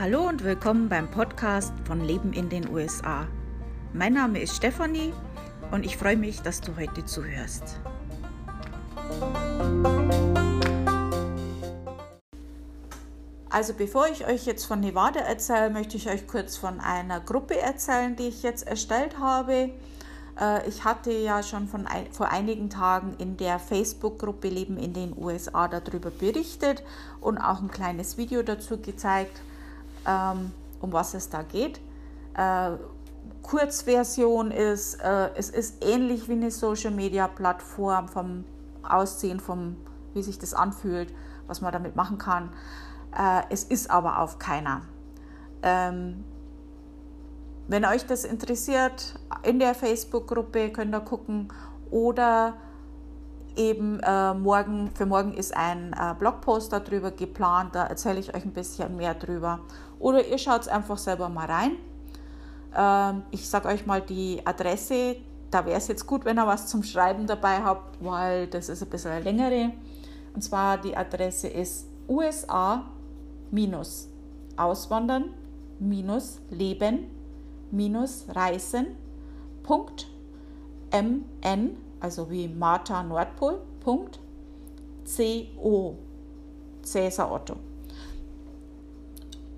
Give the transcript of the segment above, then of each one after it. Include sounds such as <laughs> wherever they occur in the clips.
Hallo und willkommen beim Podcast von Leben in den USA. Mein Name ist Stefanie und ich freue mich, dass du heute zuhörst. Also bevor ich euch jetzt von Nevada erzähle, möchte ich euch kurz von einer Gruppe erzählen, die ich jetzt erstellt habe. Äh, ich hatte ja schon von ein, vor einigen Tagen in der Facebook-Gruppe Leben in den USA darüber berichtet und auch ein kleines Video dazu gezeigt, um was es da geht. Äh, Kurzversion ist, äh, es ist ähnlich wie eine Social-Media-Plattform vom Aussehen, vom, wie sich das anfühlt, was man damit machen kann. Äh, es ist aber auf keiner. Ähm, wenn euch das interessiert, in der Facebook-Gruppe könnt ihr gucken oder eben äh, morgen, für morgen ist ein äh, Blogpost darüber geplant, da erzähle ich euch ein bisschen mehr drüber. Oder ihr schaut einfach selber mal rein. Ähm, ich sage euch mal die Adresse, da wäre es jetzt gut, wenn ihr was zum Schreiben dabei habt, weil das ist ein bisschen eine längere. Und zwar die Adresse ist USA auswandern leben reisen mn also wie Martha Nordpol, Punkt, CO, Cäsar Otto.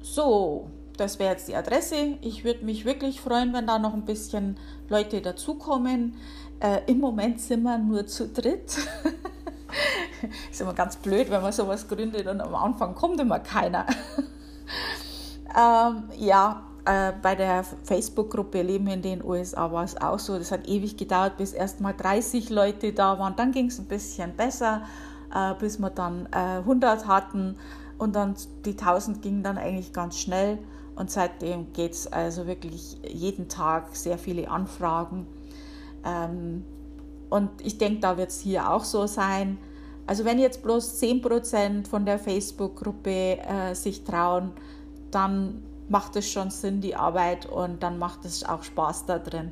So, das wäre jetzt die Adresse. Ich würde mich wirklich freuen, wenn da noch ein bisschen Leute dazukommen. Äh, Im Moment sind wir nur zu dritt. <laughs> ist immer ganz blöd, wenn man sowas gründet und am Anfang kommt immer keiner. <laughs> ähm, ja, äh, bei der Facebook-Gruppe Leben in den USA war es auch so. Das hat ewig gedauert, bis erst mal 30 Leute da waren. Dann ging es ein bisschen besser, äh, bis wir dann äh, 100 hatten. Und dann die 1000 gingen dann eigentlich ganz schnell. Und seitdem geht es also wirklich jeden Tag sehr viele Anfragen. Ähm, und ich denke, da wird es hier auch so sein. Also wenn jetzt bloß 10% von der Facebook-Gruppe äh, sich trauen, dann macht es schon Sinn, die Arbeit, und dann macht es auch Spaß da drin.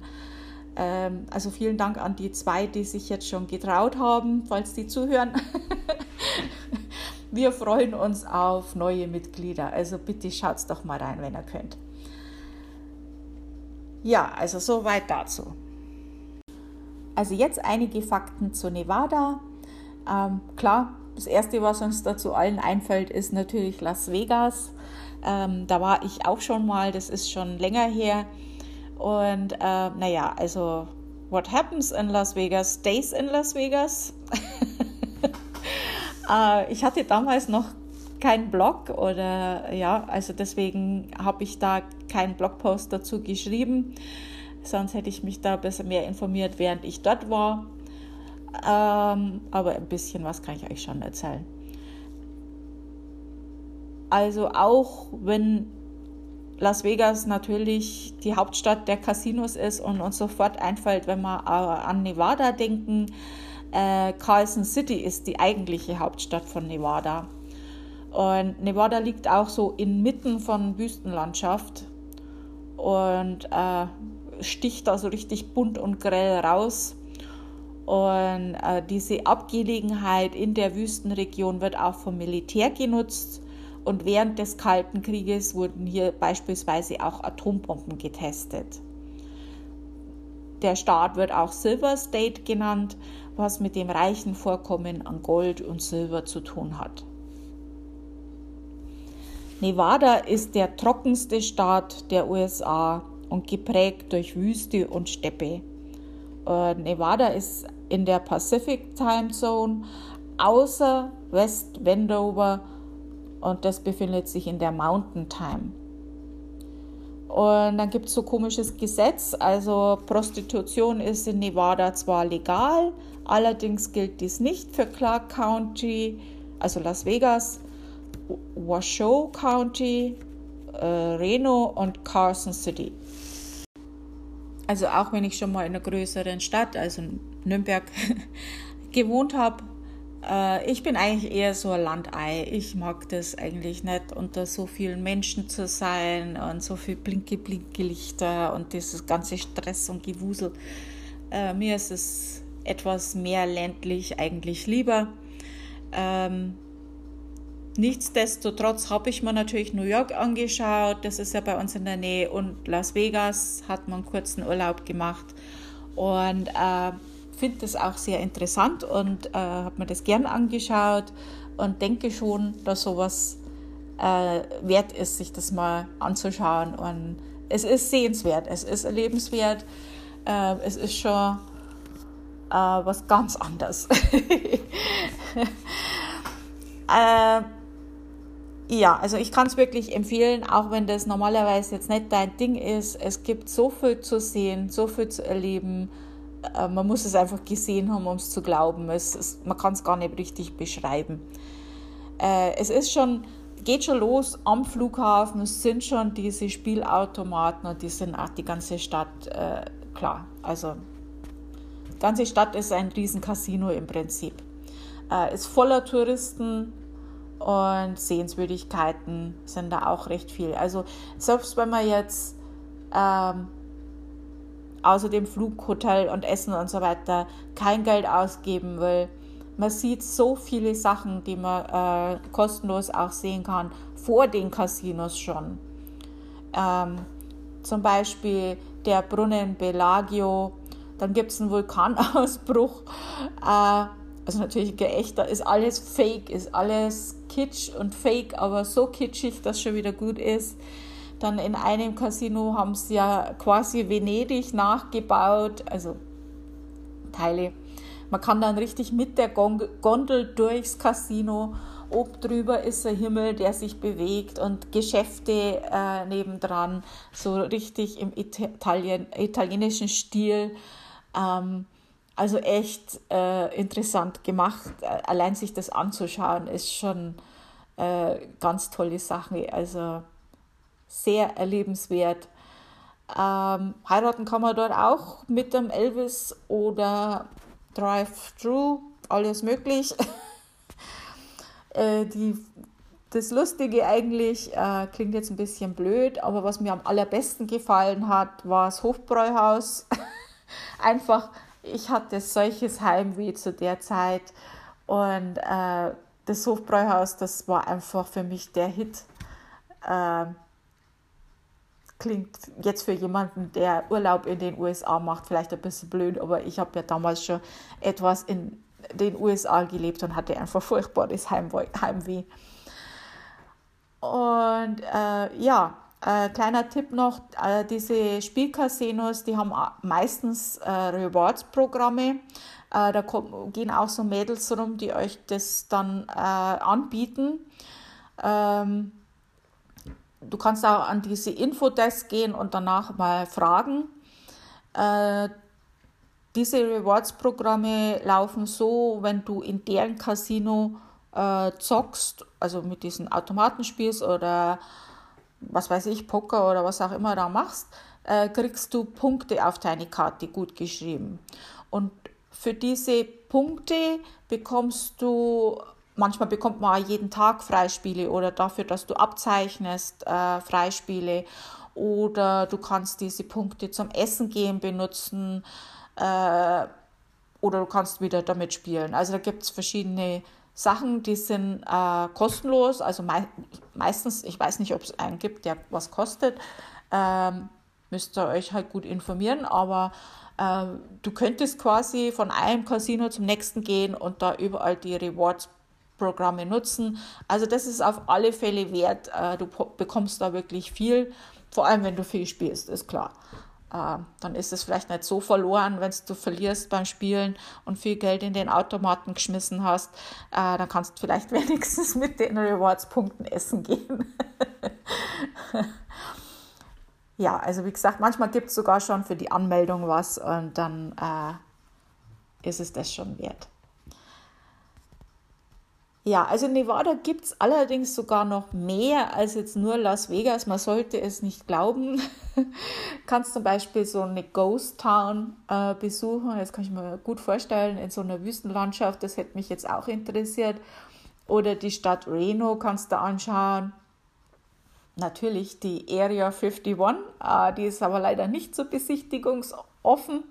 Ähm, also vielen Dank an die zwei, die sich jetzt schon getraut haben, falls die zuhören. <laughs> Wir freuen uns auf neue Mitglieder. Also bitte schaut doch mal rein, wenn ihr könnt. Ja, also soweit dazu. Also jetzt einige Fakten zu Nevada. Ähm, klar, das Erste, was uns dazu allen einfällt, ist natürlich Las Vegas. Ähm, da war ich auch schon mal, das ist schon länger her. Und äh, naja, also What happens in Las Vegas stays in Las Vegas. <laughs> äh, ich hatte damals noch keinen Blog oder ja, also deswegen habe ich da keinen Blogpost dazu geschrieben. Sonst hätte ich mich da bisschen mehr informiert, während ich dort war. Ähm, aber ein bisschen was kann ich euch schon erzählen. Also auch wenn Las Vegas natürlich die Hauptstadt der Casinos ist und uns sofort einfällt, wenn wir an Nevada denken, äh, Carlson City ist die eigentliche Hauptstadt von Nevada. Und Nevada liegt auch so inmitten von Wüstenlandschaft und äh, sticht da so richtig bunt und grell raus. Und äh, diese Abgelegenheit in der Wüstenregion wird auch vom Militär genutzt. Und während des Kalten Krieges wurden hier beispielsweise auch Atombomben getestet. Der Staat wird auch Silver State genannt, was mit dem reichen Vorkommen an Gold und Silber zu tun hat. Nevada ist der trockenste Staat der USA und geprägt durch Wüste und Steppe. Äh, Nevada ist in der Pacific Time Zone außer West Wendover und das befindet sich in der Mountain Time. Und dann gibt es so komisches Gesetz, also Prostitution ist in Nevada zwar legal, allerdings gilt dies nicht für Clark County, also Las Vegas, Washoe County, äh, Reno und Carson City. Also auch wenn ich schon mal in einer größeren Stadt, also Nürnberg, <laughs> gewohnt habe, äh, ich bin eigentlich eher so ein Landei. Ich mag das eigentlich nicht, unter so vielen Menschen zu sein und so viel blinke, blinke Lichter und dieses ganze Stress und Gewusel. Äh, mir ist es etwas mehr ländlich eigentlich lieber. Ähm, Nichtsdestotrotz habe ich mir natürlich New York angeschaut, das ist ja bei uns in der Nähe, und Las Vegas hat man kurzen Urlaub gemacht und äh, finde das auch sehr interessant und äh, habe mir das gern angeschaut und denke schon, dass sowas äh, wert ist, sich das mal anzuschauen und es ist sehenswert, es ist erlebenswert, äh, es ist schon äh, was ganz anderes. <laughs> äh, ja, also ich kann es wirklich empfehlen, auch wenn das normalerweise jetzt nicht dein Ding ist. Es gibt so viel zu sehen, so viel zu erleben. Äh, man muss es einfach gesehen haben, um es zu glauben. Es, es, man kann es gar nicht richtig beschreiben. Äh, es ist schon, geht schon los am Flughafen. Es sind schon diese Spielautomaten und die sind auch die ganze Stadt äh, klar. Also die ganze Stadt ist ein riesen Casino im Prinzip. Äh, ist voller Touristen und Sehenswürdigkeiten sind da auch recht viel. Also selbst wenn man jetzt ähm, außer dem Flug, Hotel und Essen und so weiter kein Geld ausgeben will, man sieht so viele Sachen, die man äh, kostenlos auch sehen kann, vor den Casinos schon. Ähm, zum Beispiel der Brunnen Bellagio, dann gibt es einen Vulkanausbruch. Äh, also natürlich geächter, ist alles fake, ist alles kitsch und fake, aber so kitschig, dass schon wieder gut ist. Dann in einem Casino haben sie ja quasi Venedig nachgebaut, also Teile. Man kann dann richtig mit der Gondel durchs Casino. Oben drüber ist der Himmel, der sich bewegt und Geschäfte äh, nebendran, so richtig im Italien, italienischen Stil. Ähm, also echt äh, interessant gemacht. Allein sich das anzuschauen, ist schon äh, ganz tolle Sache. Also sehr erlebenswert. Ähm, heiraten kann man dort auch mit dem Elvis oder Drive-Thru, alles möglich. <laughs> äh, die, das Lustige eigentlich äh, klingt jetzt ein bisschen blöd, aber was mir am allerbesten gefallen hat, war das Hofbräuhaus. <laughs> Einfach ich hatte solches Heimweh zu der Zeit und äh, das Hofbräuhaus, das war einfach für mich der Hit. Äh, klingt jetzt für jemanden, der Urlaub in den USA macht, vielleicht ein bisschen blöd, aber ich habe ja damals schon etwas in den USA gelebt und hatte einfach furchtbares Heimweh. Und äh, ja, äh, kleiner Tipp noch, äh, diese Spielcasinos, die haben meistens äh, Rewards-Programme. Äh, da kommen, gehen auch so Mädels rum, die euch das dann äh, anbieten. Ähm, du kannst auch an diese Infodesk gehen und danach mal fragen. Äh, diese Rewards-Programme laufen so, wenn du in deren Casino zockst, also mit diesen Automaten spielst oder was weiß ich, Poker oder was auch immer da machst, äh, kriegst du Punkte auf deine Karte gut geschrieben. Und für diese Punkte bekommst du, manchmal bekommt man jeden Tag Freispiele oder dafür, dass du abzeichnest, äh, Freispiele. Oder du kannst diese Punkte zum Essen gehen benutzen äh, oder du kannst wieder damit spielen. Also da gibt es verschiedene Sachen, die sind äh, kostenlos, also mei meistens, ich weiß nicht, ob es einen gibt, der was kostet, ähm, müsst ihr euch halt gut informieren, aber äh, du könntest quasi von einem Casino zum nächsten gehen und da überall die Rewards-Programme nutzen. Also das ist auf alle Fälle wert, äh, du bekommst da wirklich viel, vor allem wenn du viel spielst, ist klar. Uh, dann ist es vielleicht nicht so verloren, wenn du verlierst beim Spielen und viel Geld in den Automaten geschmissen hast. Uh, dann kannst du vielleicht <laughs> wenigstens mit den Rewards-Punkten essen gehen. <laughs> ja, also wie gesagt, manchmal gibt es sogar schon für die Anmeldung was und dann uh, ist es das schon wert. Ja, also in Nevada gibt es allerdings sogar noch mehr als jetzt nur Las Vegas. Man sollte es nicht glauben. <laughs> Kannst zum Beispiel so eine Ghost Town äh, besuchen. Das kann ich mir gut vorstellen, in so einer Wüstenlandschaft. Das hätte mich jetzt auch interessiert. Oder die Stadt Reno kannst du anschauen. Natürlich die Area 51, äh, die ist aber leider nicht so besichtigungsoffen.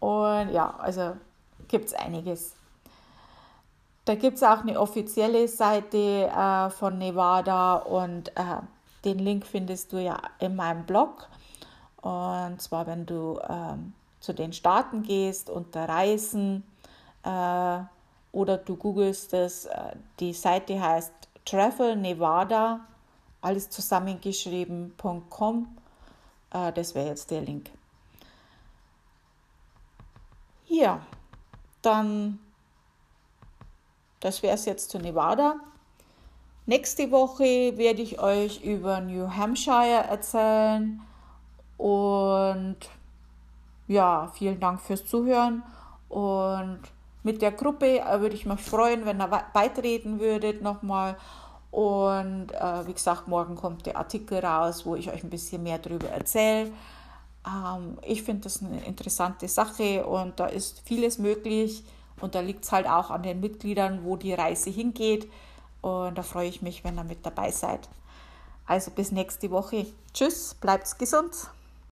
Und ja, also gibt es einiges. Da gibt es auch eine offizielle Seite äh, von Nevada und äh, den Link findest du ja in meinem Blog. Und zwar, wenn du ähm, zu den Staaten gehst unter Reisen äh, oder du googelst es, äh, die Seite heißt Travel Nevada, alles zusammengeschrieben.com. Äh, das wäre jetzt der Link. Ja, dann, das wäre es jetzt zu Nevada. Nächste Woche werde ich euch über New Hampshire erzählen und ja, vielen Dank fürs Zuhören und mit der Gruppe äh, würde ich mich freuen, wenn ihr beitreten würdet nochmal. Und äh, wie gesagt, morgen kommt der Artikel raus, wo ich euch ein bisschen mehr darüber erzähle. Ähm, ich finde das eine interessante Sache und da ist vieles möglich. Und da liegt es halt auch an den Mitgliedern, wo die Reise hingeht. Und da freue ich mich, wenn ihr mit dabei seid. Also bis nächste Woche. Tschüss, bleibt gesund.